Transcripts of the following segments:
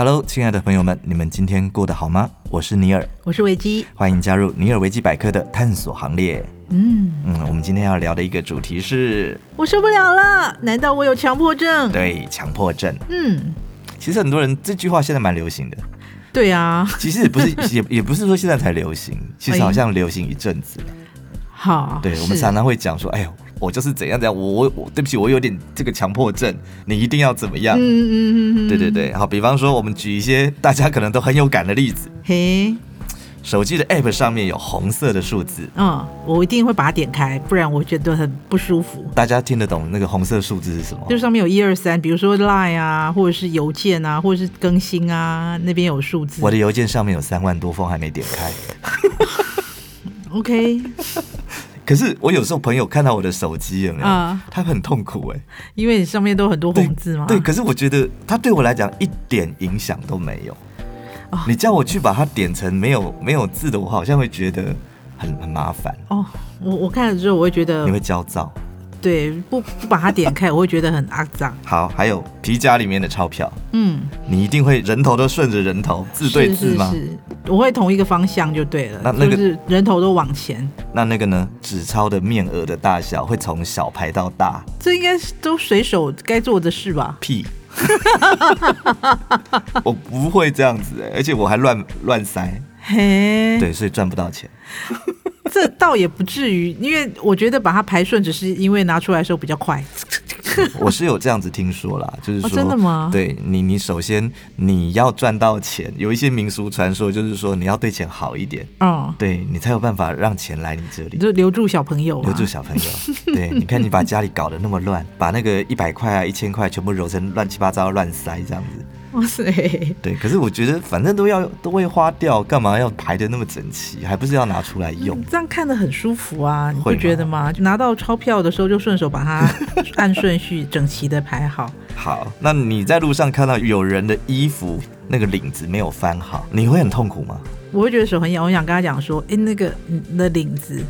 Hello，亲爱的朋友们，你们今天过得好吗？我是尼尔，我是维基，欢迎加入尼尔维基百科的探索行列。嗯嗯，我们今天要聊的一个主题是，我受不了了，难道我有强迫症？对，强迫症。嗯，其实很多人这句话现在蛮流行的。对啊，其实也不是，也也不是说现在才流行，其实好像流行一阵子。好，对，我们常常会讲说，哎呦。我就是怎样怎样，我我我，对不起，我有点这个强迫症，你一定要怎么样？嗯嗯嗯，对对对，好，比方说，我们举一些大家可能都很有感的例子。嘿，手机的 App 上面有红色的数字，嗯，我一定会把它点开，不然我觉得很不舒服。大家听得懂那个红色数字是什么？就上面有一二三，比如说 Line 啊，或者是邮件啊，或者是更新啊，那边有数字。我的邮件上面有三万多封还没点开。OK。可是我有时候朋友看到我的手机有没有？啊，他很痛苦哎，因为你上面都很多红字嘛？对，可是我觉得他对我来讲一点影响都没有。你叫我去把它点成没有没有字的，我好像会觉得很很麻烦。哦，我我看了之后，我会觉得你会焦躁。对，不不把它点开，我会觉得很肮脏。好，还有皮夹里面的钞票，嗯，你一定会人头都顺着人头，字对字吗？是，是，是，我会同一个方向就对了。那那个就是人头都往前。那那个呢？纸钞的面额的大小会从小排到大，这应该是都随手该做的事吧？屁！我不会这样子哎，而且我还乱乱塞。嘿，对，所以赚不到钱。这倒也不至于，因为我觉得把它排顺，只是因为拿出来的时候比较快。我是有这样子听说啦，就是说，哦、真的吗？对你，你首先你要赚到钱，有一些民俗传说，就是说你要对钱好一点，哦，对你才有办法让钱来你这里，就留住小朋友，留住小朋友。对，你看你把家里搞得那么乱，把那个一百块啊、一千块全部揉成乱七八糟乱塞这样子。哇塞！对，可是我觉得反正都要都会花掉，干嘛要排的那么整齐？还不是要拿出来用？嗯、这样看的很舒服啊，你会觉得吗？就拿到钞票的时候，就顺手把它按顺序整齐的排好。好，那你在路上看到有人的衣服那个领子没有翻好，你会很痛苦吗？我会觉得手很痒，我想跟他讲说，哎，那个你的领子，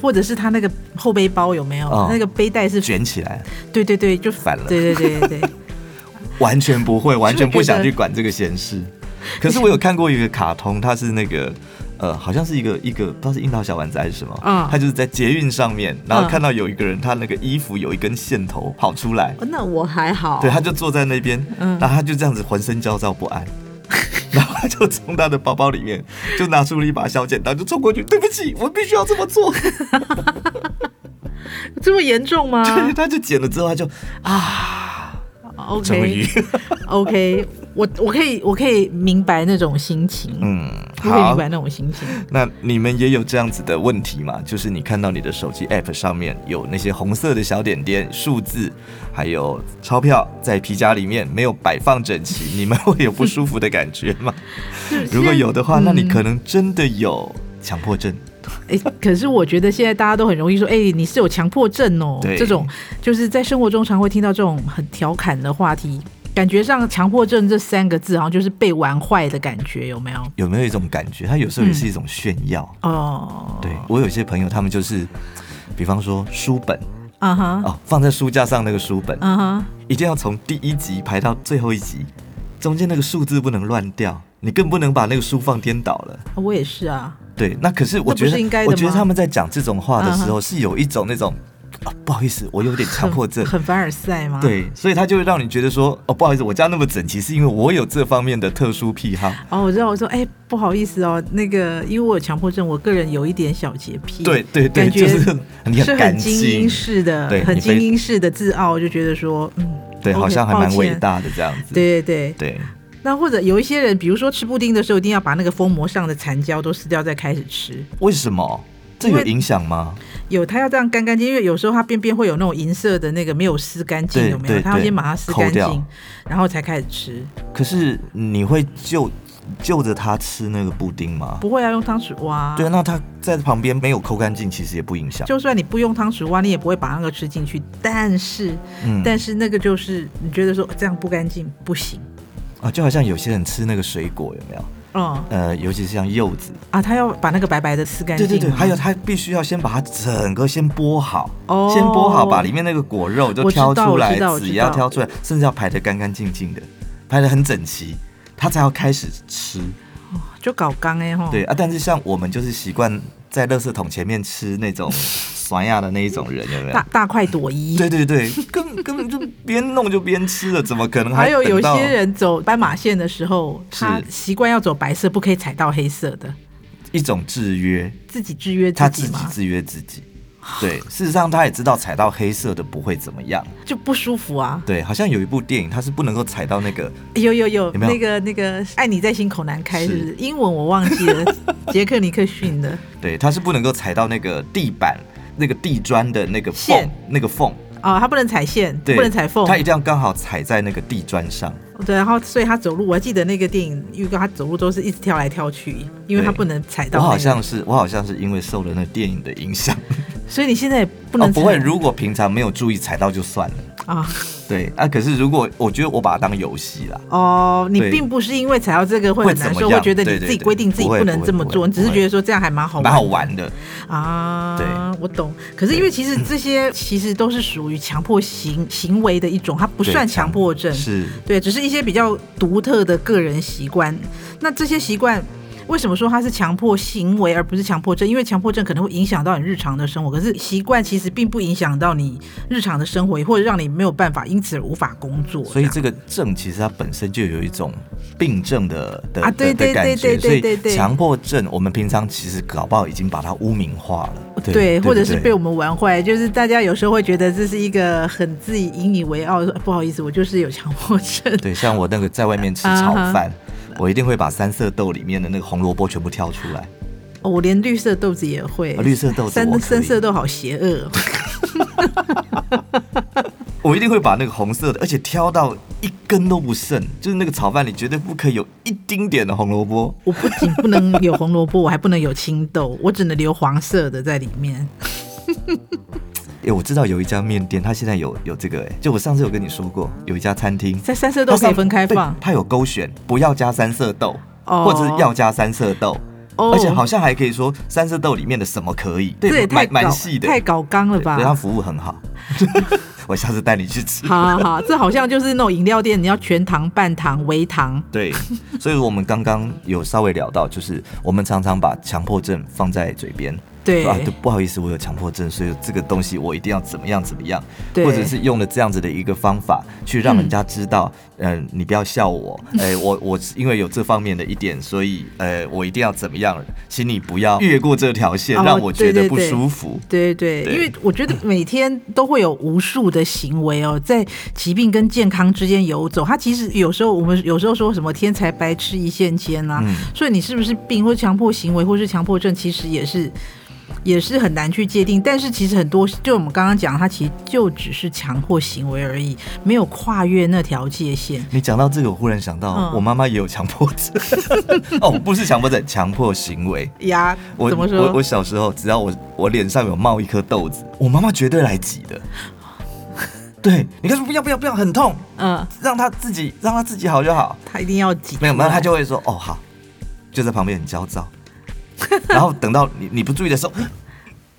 或者是他那个后背包有没有？哦、那个背带是卷起来？对对对，就反了。对对对对对。完全不会，完全不想去管这个闲事。可是我有看过一个卡通，它是那个呃，好像是一个一个不知道是樱桃小丸子还是什么，嗯，他就是在捷运上面，然后看到有一个人，他那个衣服有一根线头跑出来。那我还好。对，他就坐在那边，嗯然后他就这样子浑身焦躁不安，然后他就从他的包包里面 就拿出了一把小剪刀，就冲过去，对不起，我必须要这么做。这么严重吗？对，他就剪了之后，他就啊。OK，OK，我我可以我可以明白那种心情，嗯，我可以明白那种心情。那你们也有这样子的问题吗？就是你看到你的手机 App 上面有那些红色的小点点、数字，还有钞票在皮夹里面没有摆放整齐，你们会有不舒服的感觉吗？如果有的话，那你可能真的有强迫症。哎、欸，可是我觉得现在大家都很容易说，哎、欸，你是有强迫症哦。对，这种就是在生活中常会听到这种很调侃的话题，感觉上强迫症这三个字好像就是被玩坏的感觉，有没有？有没有一种感觉？它有时候也是一种炫耀、嗯、哦。对，我有些朋友，他们就是，比方说书本，啊哈，哦，放在书架上那个书本，啊哈，一定要从第一集排到最后一集，中间那个数字不能乱掉，你更不能把那个书放颠倒了。我也是啊。对，那可是我觉得，我觉得他们在讲这种话的时候，是有一种那种啊，不好意思，我有点强迫症，很凡尔赛吗？对，所以他就会让你觉得说，哦，不好意思，我家那么整齐，是因为我有这方面的特殊癖好。哦，我知道，我说，哎，不好意思哦，那个，因为我有强迫症，我个人有一点小洁癖。对对对，就是你很干净，精英式的，对，很精英式的自傲，就觉得说，嗯，对，好像还蛮伟大的这样子。对对对对。那或者有一些人，比如说吃布丁的时候，一定要把那个封膜上的残胶都撕掉再开始吃。为什么？这有影响吗？有，他要这样干干净，因为有时候它边边会有那种银色的那个没有撕干净，有没有？他要先把它撕干净，然后才开始吃。可是你会就就着它吃那个布丁吗？不会啊，用汤匙挖。对，那它在旁边没有抠干净，其实也不影响。就算你不用汤匙挖，你也不会把那个吃进去。但是，嗯，但是那个就是你觉得说这样不干净不行。啊，就好像有些人吃那个水果有没有？嗯，呃，尤其是像柚子啊，他要把那个白白的撕干净。对对对，还有他必须要先把它整个先剥好，哦，先剥好，把里面那个果肉就挑出来，籽也要挑出来，甚至要排得干干净净的，排得很整齐。他才要开始吃。哦、就搞刚哎哈。对啊，但是像我们就是习惯在垃圾桶前面吃那种 酸亚的那一种人，有没有？大大快朵颐。对对对，根根本就边弄就边吃了，怎么可能还？还有有些人走斑马线的时候，他习惯要走白色，不可以踩到黑色的。一种制约，自己制约自己，他自己制约自己。对，事实上他也知道踩到黑色的不会怎么样，就不舒服啊。对，好像有一部电影，他是不能够踩到那个。有有有，有没有那个那个爱你在心口难开是，是英文我忘记了，杰克尼克逊的。对，他是不能够踩到那个地板那个地砖的那个缝那个缝。啊、哦，他不能踩线，不能踩缝，他一定要刚好踩在那个地砖上。对，然后所以他走路，我还记得那个电影预告，他走路都是一直跳来跳去，因为他不能踩到、那个。我好像是，我好像是因为受了那电影的影响。所以你现在也不能踩、哦、不会，如果平常没有注意踩到就算了啊。哦对啊，可是如果我觉得我把它当游戏啦。哦，你并不是因为踩到这个会很难受，会觉得你自己规定自己不能这么做，你只是觉得说这样还蛮好玩，蛮好玩的啊。对，我懂。可是因为其实这些其实都是属于强迫行行为的一种，它不算强迫症，是对，只是一些比较独特的个人习惯。那这些习惯。为什么说它是强迫行为而不是强迫症？因为强迫症可能会影响到你日常的生活，可是习惯其实并不影响到你日常的生活，或者让你没有办法因此而无法工作。所以这个症其实它本身就有一种病症的的啊，对对对对对对对。强迫症，我们平常其实搞不好已经把它污名化了，对，对或者是被我们玩坏。就是大家有时候会觉得这是一个很自己引以为傲，不好意思，我就是有强迫症。对，像我那个在外面吃 炒饭。我一定会把三色豆里面的那个红萝卜全部挑出来。哦，我连绿色豆子也会。哦、绿色豆子，三三色豆好邪恶。我一定会把那个红色的，而且挑到一根都不剩，就是那个炒饭里绝对不可以有一丁点的红萝卜。我不仅不能有红萝卜，我还不能有青豆，我只能留黄色的在里面。哎、欸，我知道有一家面店，它现在有有这个、欸，哎，就我上次有跟你说过，有一家餐厅在三色豆可以分开放，它有勾选不要加三色豆，oh. 或者是要加三色豆，oh. 而且好像还可以说三色豆里面的什么可以，对，这也太蛮细的，太搞刚了吧？对，他服务很好，我下次带你去吃。好好好，这好像就是那种饮料店，你要全糖、半糖、微糖。对，所以我们刚刚有稍微聊到，就是我们常常把强迫症放在嘴边。对啊，对，不好意思，我有强迫症，所以这个东西我一定要怎么样怎么样，对，或者是用了这样子的一个方法去让人家知道，嗯，呃、你不要笑我，哎、呃，我我因为有这方面的一点，所以呃，我一定要怎么样，请你不要越过这条线，让我觉得不舒服。哦、对，对，对对，因为我觉得每天都会有无数的行为哦，在疾病跟健康之间游走。他其实有时候我们有时候说什么天才白痴一线间、啊嗯，所以你是不是病或强迫行为或是强迫症，其实也是。也是很难去界定，但是其实很多，就我们刚刚讲，它其实就只是强迫行为而已，没有跨越那条界限。你讲到这个，我忽然想到，我妈妈也有强迫症。哦，不是强迫症，强迫行为呀。我怎么说？我我小时候，只要我我脸上有冒一颗痘子，我妈妈绝对来挤的。对，你看说不要不要不要，很痛。嗯，让他自己让他自己好就好。他一定要挤。没有没有，他就会说哦好，就在旁边很焦躁。然后等到你你不注意的时候，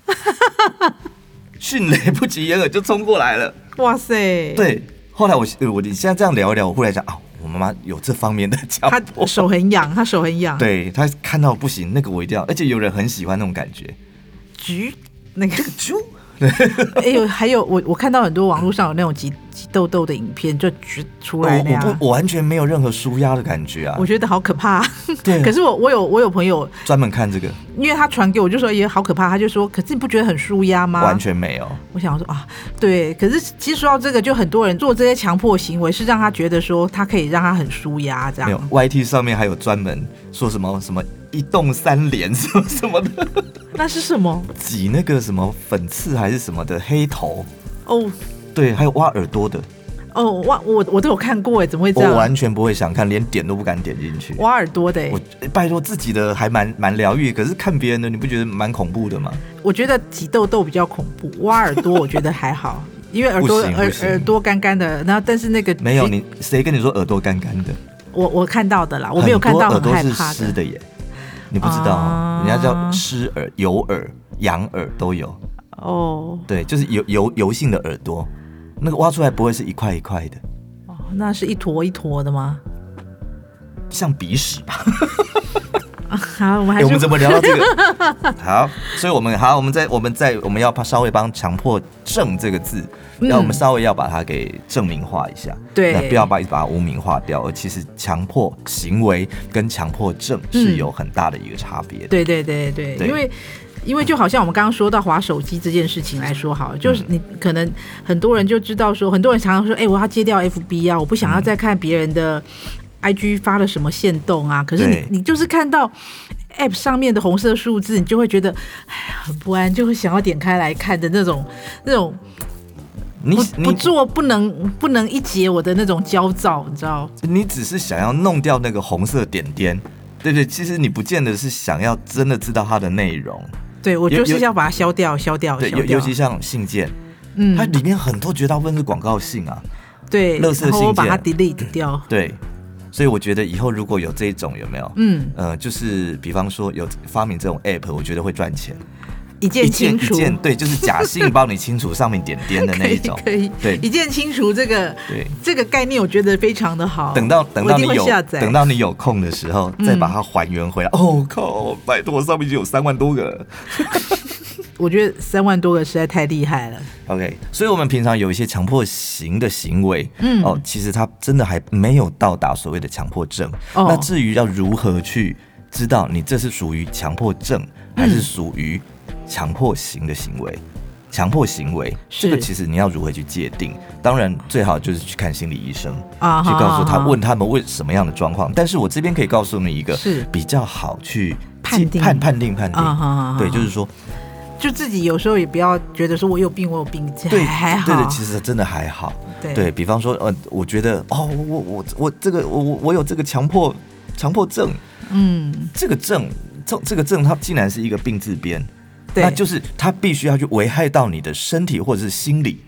迅雷不及掩耳就冲过来了。哇塞！对，后来我我你现在这样聊一聊，我忽然想啊，我妈妈有这方面的强迫，她手很痒，她手很痒。对，她看到不行，那个我一定要，而且有人很喜欢那种感觉。橘，那个 橘。哎呦，还有我我看到很多网络上有那种挤挤痘痘的影片，就举出来那样，我不我完全没有任何舒压的感觉啊，我觉得好可怕。对，可是我我有我有朋友专门看这个，因为他传给我就说也好可怕，他就说，可是你不觉得很舒压吗？完全没有。我想说啊，对，可是其实说到这个，就很多人做这些强迫行为是让他觉得说他可以让他很舒压这样。没有，YT 上面还有专门说什么什么。一动三连 什么什么的，那是什么？挤那个什么粉刺还是什么的黑头哦，对，还有挖耳朵的哦，挖我我都有看过哎，怎么会这样？我完全不会想看，连点都不敢点进去。挖耳朵的，我拜托自己的还蛮蛮疗愈，可是看别人的，你不觉得蛮恐怖的吗？我觉得挤痘痘比较恐怖，挖耳朵 我觉得还好，因为耳朵耳耳朵干干的，然后但是那个没有你谁跟你说耳朵干干的？我我看到的啦，我没有看到很害怕的，湿的耶。你不知道，啊，人家叫湿耳、油耳、痒耳都有。哦，对，就是油油油性的耳朵，那个挖出来不会是一块一块的。哦，那是一坨一坨的吗？像鼻屎吧。好，我们还是、欸、我们怎么聊到这个？好，所以我们好，我们在我们在我们要稍微帮强迫症这个字，那、嗯、我们稍微要把它给证明化一下，对，那不要把把它污名化掉。而其实强迫行为跟强迫症是有很大的一个差别的。对对对对，对，因为因为就好像我们刚刚说到划手机这件事情来说，好，就是你可能很多人就知道说，很多人常常说，哎、欸，我要戒掉 FB 啊，我不想要再看别人的。IG 发了什么限动啊？可是你你就是看到 App 上面的红色数字，你就会觉得哎呀很不安，就会想要点开来看的那种那种不，你不做不能不能一解我的那种焦躁，你知道？你只是想要弄掉那个红色点点，对对，其实你不见得是想要真的知道它的内容。对，我就是要把它消掉，消掉。对，尤尤其像信件，嗯，它里面很多绝大部分是广告信啊，对，垃圾信件，我把它 delete 掉，对。所以我觉得以后如果有这种有没有？嗯，呃，就是比方说有发明这种 app，我觉得会赚钱。一键清除，一键对，就是假性帮你清除上面点点的那一种，可以，可以对，一键清除这个，对，这个概念我觉得非常的好。等到等到你有等到你有空的时候，再把它还原回来。嗯、哦靠，拜托，上面已经有三万多个。我觉得三万多个实在太厉害了。OK，所以我们平常有一些强迫型的行为，嗯，哦，其实它真的还没有到达所谓的强迫症。哦。那至于要如何去知道你这是属于强迫症，还是属于强迫型的行为？强迫行为，这个其实你要如何去界定？当然，最好就是去看心理医生啊，去告诉他，问他们为什么样的状况。但是我这边可以告诉你一个是比较好去判定判判定判定，对，就是说。就自己有时候也不要觉得说我有病，我有病，对，还好，对的，其实真的还好。对，对比方说，呃，我觉得哦，我我我这个我我我有这个强迫强迫症，嗯，这个症这这个症它竟然是一个病字边，对，那就是它必须要去危害到你的身体或者是心理。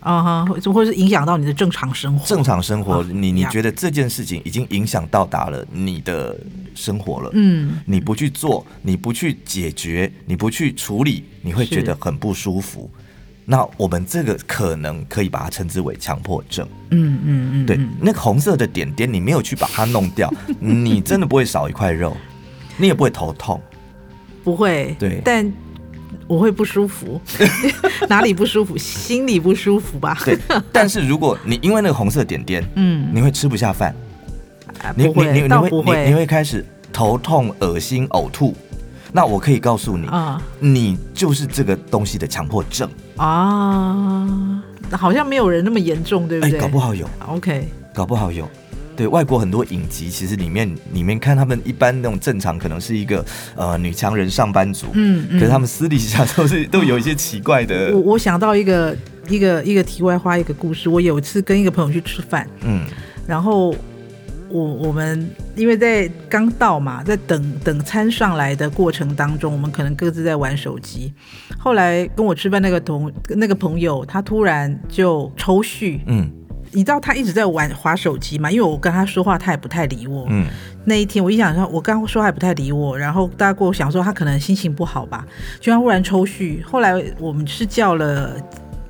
啊哈，或或是影响到你的正常生活。正常生活，啊、你你觉得这件事情已经影响到达了你的生活了。嗯，你不去做，你不去解决，你不去处理，你会觉得很不舒服。那我们这个可能可以把它称之为强迫症。嗯嗯嗯，对，那个红色的点点，你没有去把它弄掉，你真的不会少一块肉，你也不会头痛，不会。对，但。我会不舒服，哪里不舒服？心里不舒服吧。对，但是如果你因为那个红色点点，嗯，你会吃不下饭，啊、你你你你会你你会开始头痛、恶心、呕吐。那我可以告诉你，啊，你就是这个东西的强迫症啊。好像没有人那么严重，对不对？欸、搞不好有。OK，搞不好有。对，外国很多影集，其实里面里面看他们一般那种正常，可能是一个呃女强人上班族，嗯，嗯，可是他们私底下都是 都有一些奇怪的。我我想到一个一个一个题外话，一个故事。我有一次跟一个朋友去吃饭，嗯，然后我我们因为在刚到嘛，在等等餐上来的过程当中，我们可能各自在玩手机。后来跟我吃饭那个同那个朋友，他突然就抽搐，嗯。你知道他一直在玩滑手机嘛？因为我跟他说话，他也不太理我。嗯，那一天我一想说，我刚刚说话也不太理我，然后大家跟我想说他可能心情不好吧，就他忽然抽搐。后来我们是叫了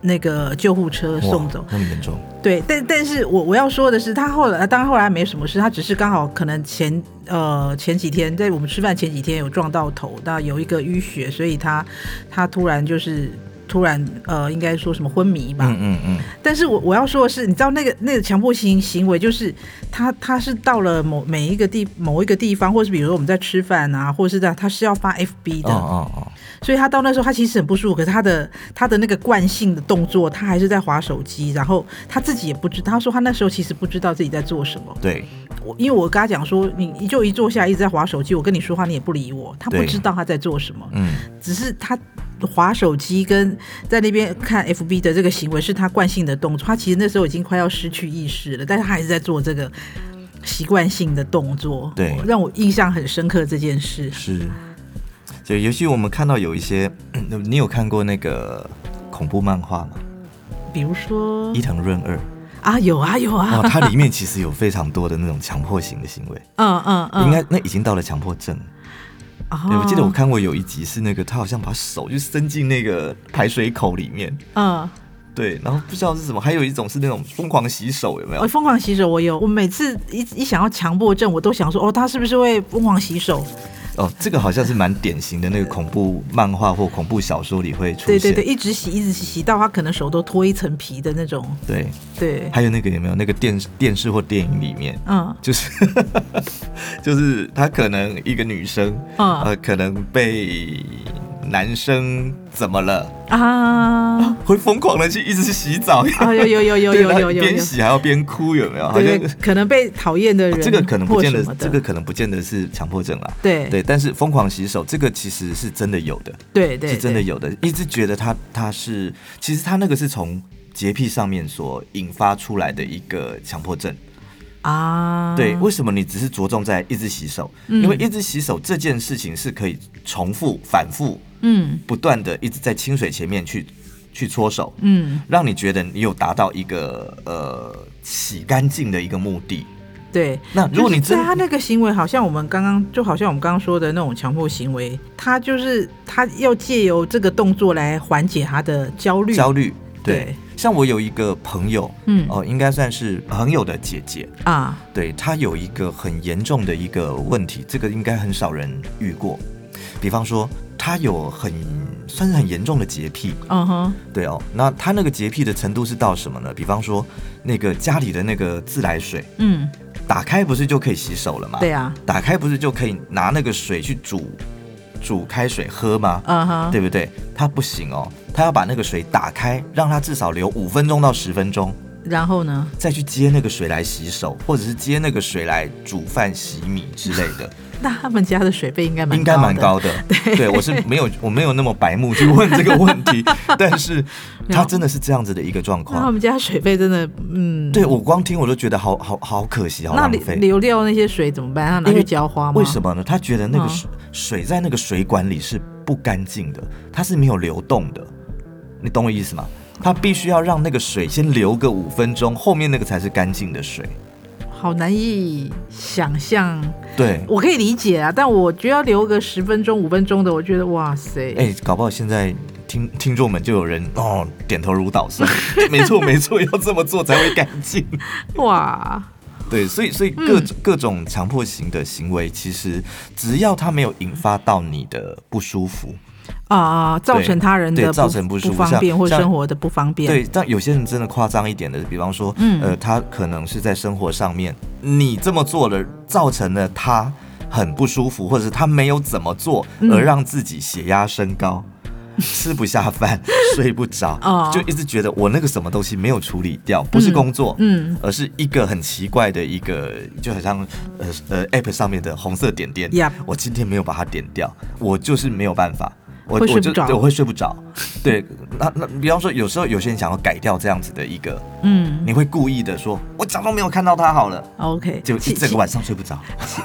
那个救护车送走。那么严重？对，但但是我我要说的是，他后来当然后来没什么事，他只是刚好可能前呃前几天在我们吃饭前几天有撞到头，那有一个淤血，所以他他突然就是。突然，呃，应该说什么昏迷吧？嗯嗯嗯。但是我我要说的是，你知道那个那个强迫性行为，就是他他是到了某每一个地某一个地方，或是比如说我们在吃饭啊，或者是在他是要发 FB 的。哦哦哦。所以他到那时候他其实很不舒服，可是他的他的那个惯性的动作，他还是在划手机，然后他自己也不知道，他说他那时候其实不知道自己在做什么。对。我因为我跟他讲说，你就一坐下一直在划手机，我跟你说话你也不理我，他不知道他在做什么。嗯。只是他。滑手机跟在那边看 FB 的这个行为是他惯性的动作，他其实那时候已经快要失去意识了，但是他还是在做这个习惯性的动作，对，让我印象很深刻这件事。是，就尤其我们看到有一些，你有看过那个恐怖漫画吗？比如说？伊藤润二。啊，有啊有啊，它里面其实有非常多的那种强迫型的行为，嗯嗯嗯，应该那已经到了强迫症。对，我记得我看过有一集是那个他好像把手就伸进那个排水口里面，嗯，对，然后不知道是什么，还有一种是那种疯狂洗手，有没有？哦，疯狂洗手我有，我每次一一想要强迫症，我都想说，哦，他是不是会疯狂洗手？哦，这个好像是蛮典型的那个恐怖漫画或恐怖小说里会出现。对对对，一直洗，一直洗，洗到他可能手都脱一层皮的那种。对对。还有那个有没有那个电视电视或电影里面，嗯，就是 就是他可能一个女生，嗯，呃，可能被。男生怎么了啊？会疯狂的去一直去洗澡？啊，有有有有有有有，边洗还要边哭，有没有？对，好像可能被讨厌的人，这个可能不见得，这个可能不见得是强迫症啦。对对，但是疯狂洗手这个其实是真的有的，对对，是真的有的。一直觉得他他是，其实他那个是从洁癖上面所引发出来的一个强迫症。啊，对，为什么你只是着重在一直洗手？因为一直洗手这件事情是可以重复、反复，嗯，不断的一直在清水前面去去搓手，嗯，让你觉得你有达到一个呃洗干净的一个目的。对，那如果你真他那个行为，好像我们刚刚就好像我们刚刚说的那种强迫行为，他就是他要借由这个动作来缓解他的焦虑，焦虑。对，对，像我有一个朋友，嗯，哦、呃，应该算是朋友的姐姐。啊，对，她有一个很严重的一个问题，这个应该很少人遇过。比方说，她有很算是很严重的洁癖，嗯哼，对哦，那他那个洁癖的程度是到什么呢？比方说，那个家里的那个自来水，嗯，打开不是就可以洗手了吗？对啊，打开不是就可以拿那个水去煮煮开水喝吗？嗯哼，对不对？他不行哦，他要把那个水打开，让它至少留五分钟到十分钟，然后呢，再去接那个水来洗手，或者是接那个水来煮饭、洗米之类的。那他们家的水费应该蛮应该蛮高的。对，对，我是没有我没有那么白目去问这个问题，但是他真的是这样子的一个状况。他们家水费真的，嗯，对我光听我都觉得好好好可惜，好浪费。流掉那些水怎么办？他拿去浇花吗？为什么呢？他觉得那个水水在那个水管里是不干净的，它是没有流动的。你懂我意思吗？他必须要让那个水先流个五分钟，后面那个才是干净的水。好难以想象，对，我可以理解啊，但我觉得要留个十分钟、五分钟的，我觉得哇塞，哎、欸，搞不好现在听听众们就有人哦点头如捣蒜，没错 没错，要这么做才会干净。哇，对，所以所以各种、嗯、各种强迫型的行为，其实只要它没有引发到你的不舒服。啊，造成他人的造成不舒服、不方便或生活的不方便。对，但有些人真的夸张一点的，比方说，嗯，呃，他可能是在生活上面，你这么做了，造成了他很不舒服，或者是他没有怎么做，而让自己血压升高，嗯、吃不下饭，睡不着，哦，就一直觉得我那个什么东西没有处理掉，不是工作，嗯，而是一个很奇怪的一个，就好像呃呃 App 上面的红色点点.我今天没有把它点掉，我就是没有办法。我会睡不着，我就我会睡不着。对，那那比方说，有时候有些人想要改掉这样子的一个，嗯，你会故意的说，我假装没有看到他好了，OK，就一整个晚上睡不着。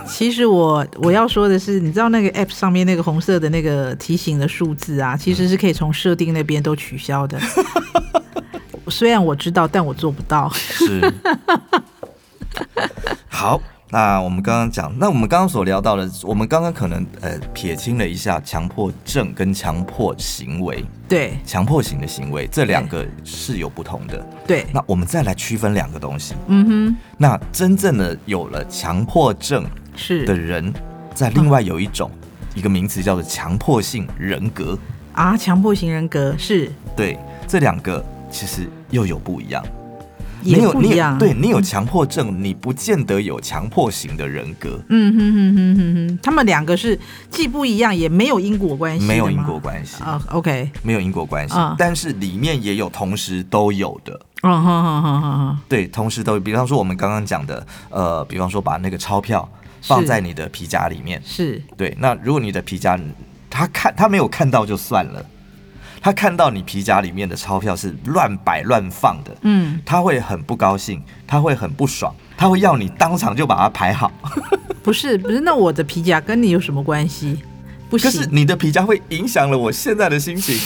其实我我要说的是，你知道那个 App 上面那个红色的那个提醒的数字啊，其实是可以从设定那边都取消的。虽然我知道，但我做不到。是。好。那我们刚刚讲，那我们刚刚所聊到的，我们刚刚可能呃撇清了一下强迫症跟强迫行为，对，强迫型的行为这两个是有不同的，对。那我们再来区分两个东西，嗯哼。那真正的有了强迫症是。的人，在另外有一种一个名词叫做强迫性人格。啊，强迫型人格是，对，这两个其实又有不一样。也不一样，你有你有对你有强迫症，你不见得有强迫型的人格。嗯哼哼哼哼哼，他们两个是既不一样，也没有因果关系，没有因果关系啊。OK，没有因果关系，啊，但是里面也有同时都有的。嗯哼哼哼哼，对，同时都有。比方说我们刚刚讲的，呃，比方说把那个钞票放在你的皮夹里面，是对。那如果你的皮夹他看他没有看到就算了。他看到你皮夹里面的钞票是乱摆乱放的，嗯，他会很不高兴，他会很不爽，他会要你当场就把它排好。不是不是，那我的皮夹跟你有什么关系？不行，可是你的皮夹会影响了我现在的心情。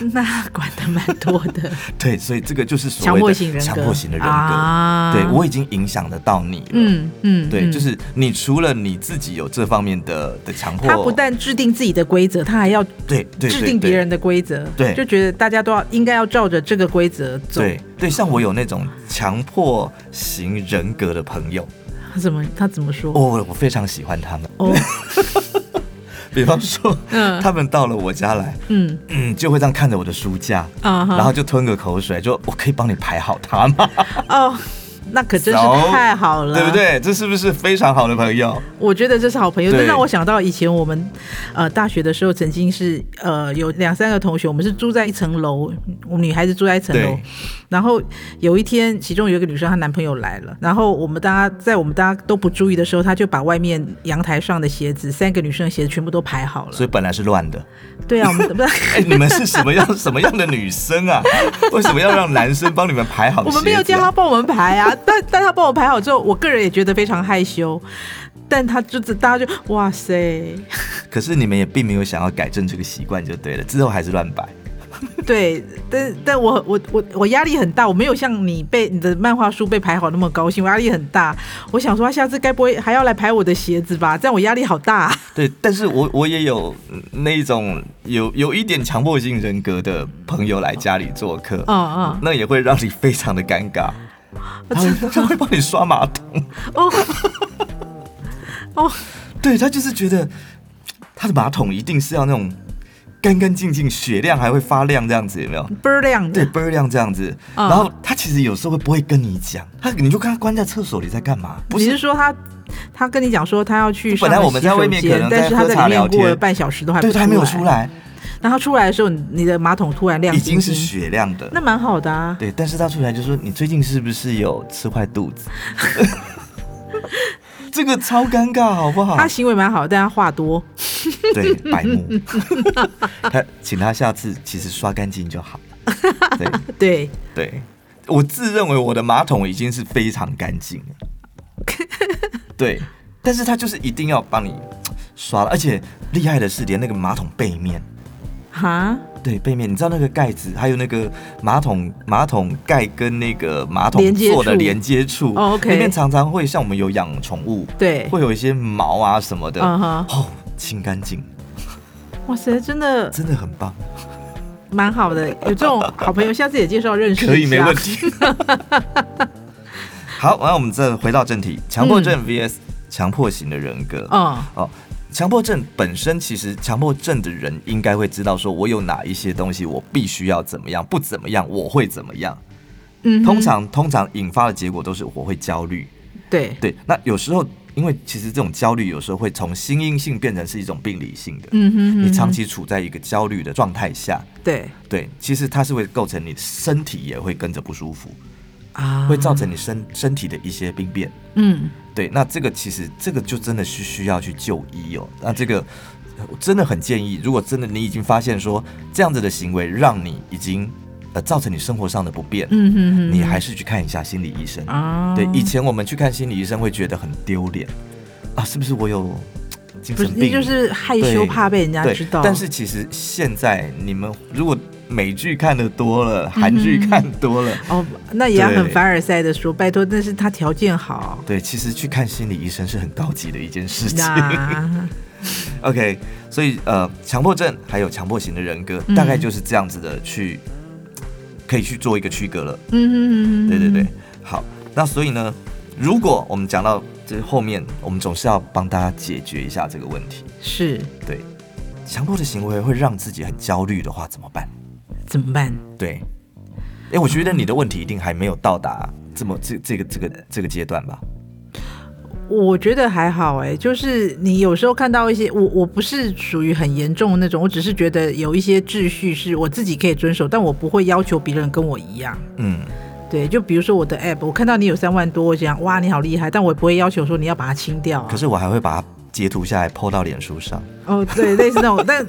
那管的蛮多的。对，所以这个就是所谓的强迫型人格。强迫型的人格。啊、对，我已经影响得到你了。嗯嗯，对，就是你除了你自己有这方面的的强迫，他不但制定自己的规则，他还要对制定别人的规则。对，就觉得大家都要应该要照着这个规则走。对对，像我有那种强迫型人格的朋友，他怎么他怎么说？哦，我非常喜欢他们。哦。比方说，嗯，他们到了我家来，嗯嗯，就会这样看着我的书架，啊，然后就吞个口水，就我可以帮你排好它吗？哦。那可真是太好了，对不对？这是不是非常好的朋友？我觉得这是好朋友。这让我想到以前我们呃大学的时候，曾经是呃有两三个同学，我们是住在一层楼，我们女孩子住在一层楼。然后有一天，其中有一个女生，她男朋友来了，然后我们大家在我们大家都不注意的时候，她就把外面阳台上的鞋子，三个女生的鞋子全部都排好了。所以本来是乱的。对啊，我们不是。哎，你们是什么样什么样的女生啊？为什么要让男生帮你们排好？我们没有叫他帮我们排啊。但但他帮我排好之后，我个人也觉得非常害羞。但他就是大家就哇塞！可是你们也并没有想要改正这个习惯，就对了。之后还是乱摆。对，但但我我我我压力很大，我没有像你被你的漫画书被排好那么高兴，我压力很大。我想说，他下次该不会还要来排我的鞋子吧？这样我压力好大。对，但是我我也有那一种有有一点强迫性人格的朋友来家里做客，嗯嗯，那也会让你非常的尴尬。他会他会帮你刷马桶。哦哦，对，他就是觉得他的马桶一定是要那种。干干净净，雪亮还会发亮，这样子有没有？倍儿亮，对，倍儿亮这样子。然后他其实有时候会不会跟你讲，他你就看他关在厕所里在干嘛？不是说他他跟你讲说他要去？本来我们在外面可能在喝茶聊天，过了半小时都还对，他还没有出来。然后出来的时候，你的马桶突然亮，已经是雪亮的，那蛮好的啊。对，但是他出来就说：“你最近是不是有吃坏肚子？” 这个超尴尬，好不好？他行为蛮好，但他话多。对，白目。他请他下次其实刷干净就好。对对对，我自认为我的马桶已经是非常干净了。对，但是他就是一定要帮你刷了，而且厉害的是连那个马桶背面。哈？对，背面，你知道那个盖子，还有那个马桶马桶盖跟那个马桶座的连接处，里、oh, okay. 面常常会像我们有养宠物，对，会有一些毛啊什么的，哦、uh 清干净。哇塞，真的真的很棒，蛮好的，有这种好朋友，下次也介绍认识，可以没问题。好，然后我们再回到正题，强迫症 vs 强迫型的人格，嗯，哦。Oh. 强迫症本身，其实强迫症的人应该会知道，说我有哪一些东西，我必须要怎么样，不怎么样我会怎么样。嗯，通常通常引发的结果都是我会焦虑。对对，那有时候因为其实这种焦虑有时候会从心因性变成是一种病理性的。嗯哼，嗯哼，你长期处在一个焦虑的状态下，对对，其实它是会构成你身体也会跟着不舒服。啊，会造成你身身体的一些病变。嗯，对，那这个其实这个就真的是需要去就医哦。那这个我真的很建议，如果真的你已经发现说这样子的行为让你已经呃造成你生活上的不便，嗯哼哼，你还是去看一下心理医生啊。对，以前我们去看心理医生会觉得很丢脸啊，是不是我有精神病？就是害羞怕被人家知道。但是其实现在你们如果美剧看的多了，韩剧看多了，嗯、哦，那也要很凡尔赛的说，拜托，但是他条件好。对，其实去看心理医生是很高级的一件事情。OK，所以呃，强迫症还有强迫型的人格，嗯、大概就是这样子的去，可以去做一个区隔了。嗯嗯嗯，对对对，好，那所以呢，如果我们讲到这后面，我们总是要帮大家解决一下这个问题。是，对，强迫的行为会让自己很焦虑的话，怎么办？怎么办？对，哎，我觉得你的问题一定还没有到达这么这这个这个这个阶段吧？我觉得还好，哎，就是你有时候看到一些，我我不是属于很严重的那种，我只是觉得有一些秩序是我自己可以遵守，但我不会要求别人跟我一样。嗯，对，就比如说我的 app，我看到你有三万多，我想哇，你好厉害，但我也不会要求说你要把它清掉啊。可是我还会把它截图下来 po 到脸书上。哦，对，类似那种，但。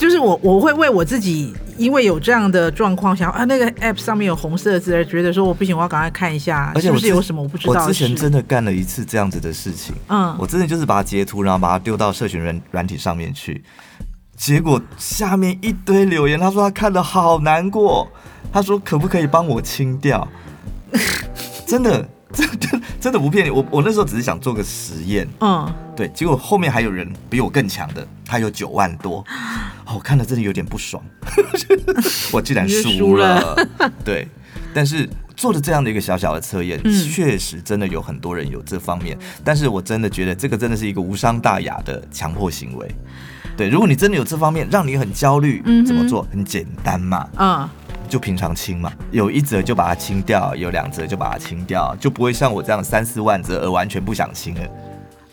就是我，我会为我自己，因为有这样的状况，想啊，那个 app 上面有红色字，而觉得说我不行，我要赶快看一下，是不是有什么我不知道的。我之前真的干了一次这样子的事情，嗯，我真的就是把它截图，然后把它丢到社群软软体上面去，结果下面一堆留言，他说他看的好难过，他说可不可以帮我清掉？真的，真的真的不骗你，我我那时候只是想做个实验，嗯，对，结果后面还有人比我更强的，他有九万多，我看了真的有点不爽，我竟然输了，对，但是。做了这样的一个小小的测验，确实真的有很多人有这方面，但是我真的觉得这个真的是一个无伤大雅的强迫行为。对，如果你真的有这方面让你很焦虑，怎么做？很简单嘛，嗯，就平常清嘛，有一折就把它清掉，有两折就把它清掉，就不会像我这样三四万折而完全不想清了。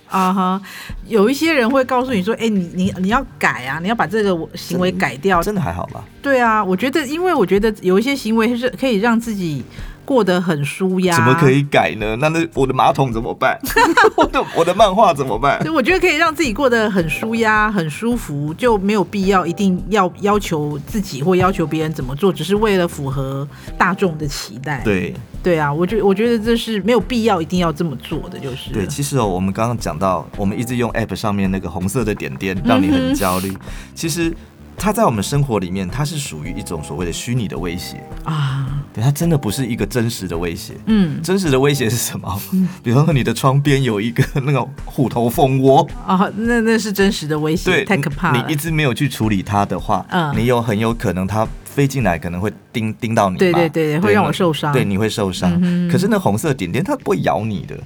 啊哈，有一些人会告诉你说，哎，你你你要改啊，你要把这个行为改掉，真的还好吧？对啊，我觉得，因为我觉得有一些行为是可以让自己。过得很舒压，怎么可以改呢？那那我的马桶怎么办？我的我的漫画怎么办？所以我觉得可以让自己过得很舒压、很舒服，就没有必要一定要要求自己或要求别人怎么做，只是为了符合大众的期待。对对啊，我觉我觉得这是没有必要一定要这么做的，就是。对，其实哦，我们刚刚讲到，我们一直用 App 上面那个红色的点点，让你很焦虑。嗯、其实。它在我们生活里面，它是属于一种所谓的虚拟的威胁啊。对，它真的不是一个真实的威胁。嗯，真实的威胁是什么？嗯，比方说你的窗边有一个 那个虎头蜂窝啊，那那是真实的威胁，对，太可怕了。你一直没有去处理它的话，嗯，你有很有可能它飞进来，可能会叮叮到你。对对对，会让我受伤。对，你会受伤。嗯，可是那红色点点它不会咬你的。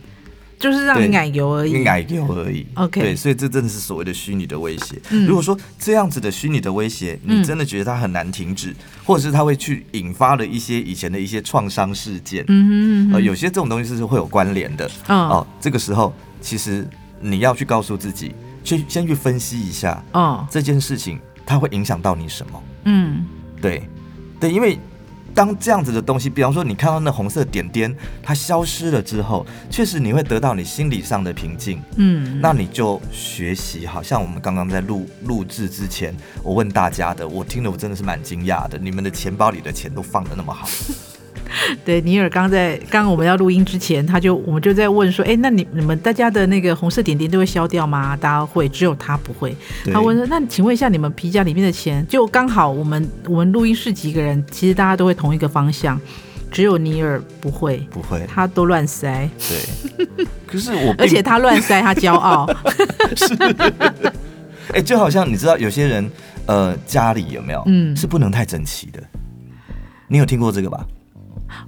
就是让你奶油而已，奶油而已。OK，对，所以这真的是所谓的虚拟的威胁。嗯、如果说这样子的虚拟的威胁，你真的觉得它很难停止，嗯、或者是它会去引发了一些以前的一些创伤事件，嗯哼嗯哼，呃，有些这种东西是会有关联的。哦，哦，这个时候其实你要去告诉自己，去先去分析一下，哦，这件事情它会影响到你什么？嗯，对，对，因为。当这样子的东西，比方说你看到那红色点点，它消失了之后，确实你会得到你心理上的平静。嗯，那你就学习，好像我们刚刚在录录制之前，我问大家的，我听了我真的是蛮惊讶的，你们的钱包里的钱都放的那么好。对，尼尔刚在刚刚我们要录音之前，他就我们就在问说，哎，那你你们大家的那个红色点点都会消掉吗？大家会，只有他不会。他问说，那请问一下，你们皮夹里面的钱，就刚好我们我们录音室几个人，其实大家都会同一个方向，只有尼尔不会，不会，他都乱塞。对，可是我，而且他乱塞，他骄傲。是，哎，就好像你知道，有些人呃家里有没有，嗯，是不能太整齐的。你有听过这个吧？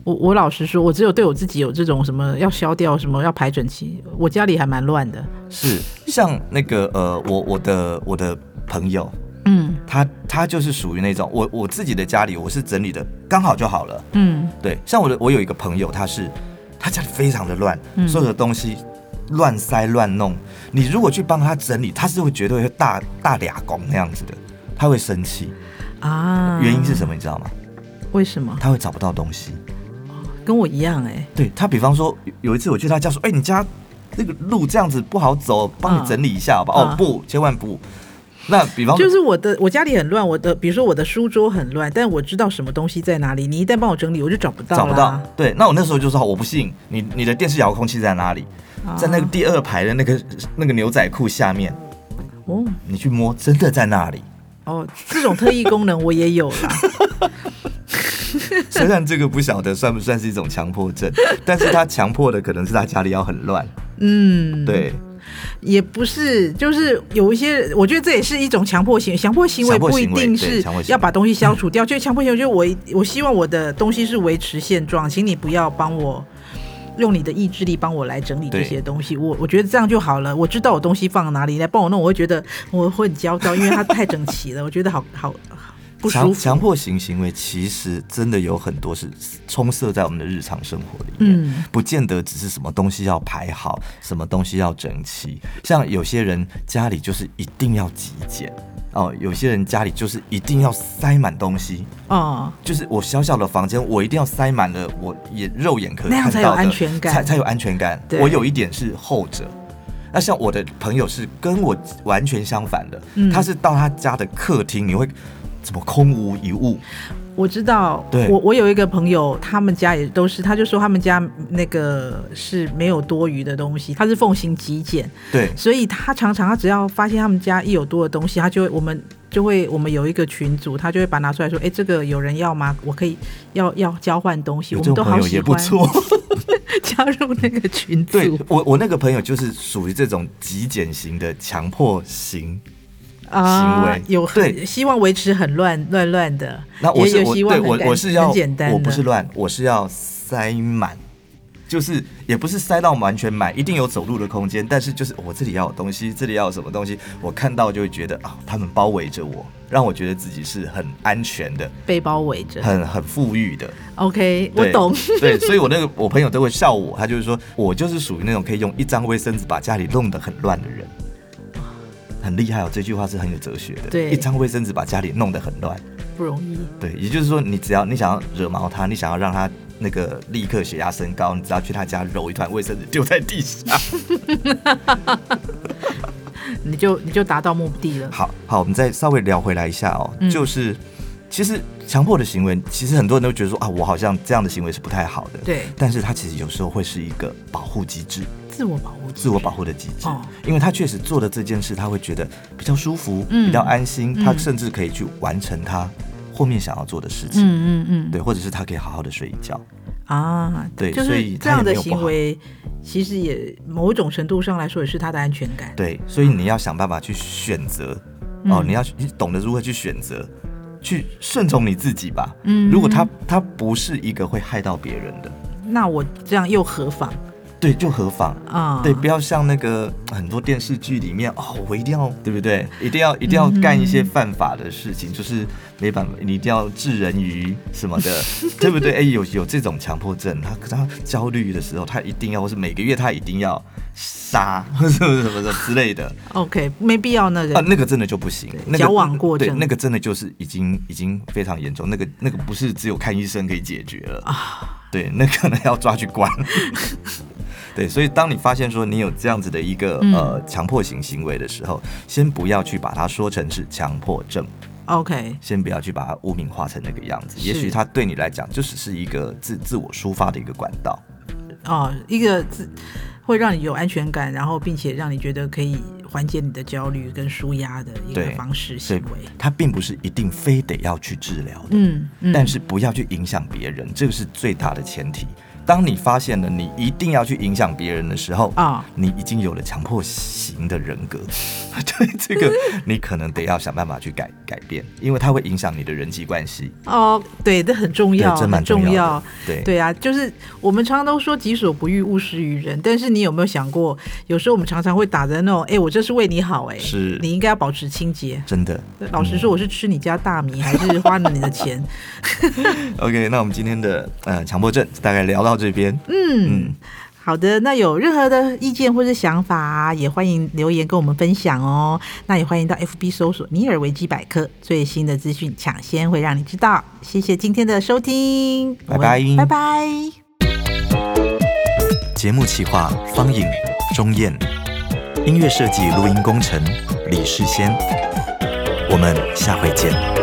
我我老实说，我只有对我自己有这种什么要消掉，什么要排整齐。我家里还蛮乱的。是像那个呃，我我的我的朋友，嗯，他他就是属于那种我我自己的家里，我是整理的刚好就好了。嗯，对。像我的我有一个朋友，他是他家里非常的乱，嗯、所有的东西乱塞乱弄。你如果去帮他整理，他是会绝对会大大俩拱那样子的，他会生气啊。原因是什么？你知道吗？为什么？他会找不到东西。跟我一样哎、欸，对他，比方说有一次我去他家说，哎、欸，你家那个路这样子不好走，帮你整理一下好吧？哦，哦，不，千万不。那比方就是我的，我家里很乱，我的比如说我的书桌很乱，但我知道什么东西在哪里。你一旦帮我整理，我就找不到。找不到。对，那我那时候就说，我不信你，你的电视遥控器在哪里？哦、在那个第二排的那个那个牛仔裤下面。哦，你去摸，真的在那里。哦，这种特异功能我也有啦。虽然这个不晓得算不算是一种强迫症，但是他强迫的可能是他家里要很乱。嗯，对，也不是，就是有一些，我觉得这也是一种强迫行为。强迫行为不一定是要把东西消除掉，就强迫行为，就是我我希望我的东西是维持现状，请你不要帮我用你的意志力帮我来整理这些东西。我我觉得这样就好了。我知道我东西放哪里，来帮我弄，我会觉得我会很焦躁，因为它太整齐了。我觉得好好。强强迫型行为其实真的有很多是充塞在我们的日常生活里面，嗯、不见得只是什么东西要排好，什么东西要整齐。像有些人家里就是一定要极简哦，有些人家里就是一定要塞满东西。哦，就是我小小的房间，我一定要塞满了，我也肉眼可以看到的，那样才有安全感，才才有安全感。我有一点是后者，那像我的朋友是跟我完全相反的，嗯、他是到他家的客厅，你会。怎么空无一物？我知道，对我我有一个朋友，他们家也都是，他就说他们家那个是没有多余的东西，他是奉行极简，对，所以他常常他只要发现他们家一有多的东西，他就会我们就会我们有一个群组，他就会把拿出来说，哎，这个有人要吗？我可以要要交换东西，我们都好喜欢，加入那个群组。对，我我那个朋友就是属于这种极简型的强迫型。行为、啊、有对，希望维持很乱乱乱的。那我是我对我我是要简单，我不是乱，我是要塞满，就是也不是塞到完全满，一定有走路的空间。但是就是我这里要有东西，这里要有什么东西，我看到就会觉得啊，他们包围着我，让我觉得自己是很安全的，被包围着，很很富裕的。OK，我懂。对，所以我那个我朋友都会笑我，他就是说我就是属于那种可以用一张卫生纸把家里弄得很乱的人。很厉害哦，这句话是很有哲学的。对，一张卫生纸把家里弄得很乱，不容易。对，也就是说，你只要你想要惹毛他，你想要让他那个立刻血压升高，你只要去他家揉一团卫生纸丢在地上，你就你就达到目的了。好好，我们再稍微聊回来一下哦，嗯、就是其实强迫的行为，其实很多人都觉得说啊，我好像这样的行为是不太好的。对，但是它其实有时候会是一个保护机制。自我保护，自我保护的机制，哦、因为他确实做的这件事，他会觉得比较舒服，嗯、比较安心，嗯、他甚至可以去完成他后面想要做的事情，嗯嗯嗯，对，或者是他可以好好的睡一觉。啊，对，就是所以这样的行为，其实也某种程度上来说也是他的安全感，对，所以你要想办法去选择，嗯、哦，你要你懂得如何去选择，去顺从你自己吧，嗯，如果他他不是一个会害到别人的，那我这样又何妨？对，就何妨啊？对，不要像那个很多电视剧里面哦，我一定要，对不对？一定要，一定要干一些犯法的事情，嗯、就是没办法，你一定要置人于什么的，对不对？哎，有有这种强迫症，他他焦虑的时候，他一定要，或是每个月他一定要杀，或 是什么什么的之类的。OK，没必要那个啊，那个真的就不行。矫枉过正，对，那个真的就是已经已经非常严重，那个那个不是只有看医生可以解决了啊。对，那可能要抓去关。对，所以当你发现说你有这样子的一个、嗯、呃强迫型行为的时候，先不要去把它说成是强迫症，OK，先不要去把它污名化成那个样子。也许它对你来讲就只是一个自自我抒发的一个管道，哦，一个自会让你有安全感，然后并且让你觉得可以缓解你的焦虑跟舒压的一个方式行为。它并不是一定非得要去治疗的，嗯，嗯，但是不要去影响别人，这个是最大的前提。当你发现了你一定要去影响别人的时候啊，哦、你已经有了强迫型的人格，对这个你可能得要想办法去改改变，因为它会影响你的人际关系。哦，对，这很重要，这蛮重要。对对啊，就是我们常常都说己所不欲，勿施于人，但是你有没有想过，有时候我们常常会打着那种，哎，我这是为你好，哎，是你应该要保持清洁。真的，老实说，我是吃你家大米，还是花了你的钱？OK，那我们今天的呃强迫症大概聊到。到这边，嗯，好的。那有任何的意见或者想法啊，也欢迎留言跟我们分享哦。那也欢迎到 FB 搜索“尼尔维基百科”，最新的资讯抢先会让你知道。谢谢今天的收听，拜拜，拜拜。节目企划：方颖、钟燕，音乐设计、录音工程：李世先。我们下回见。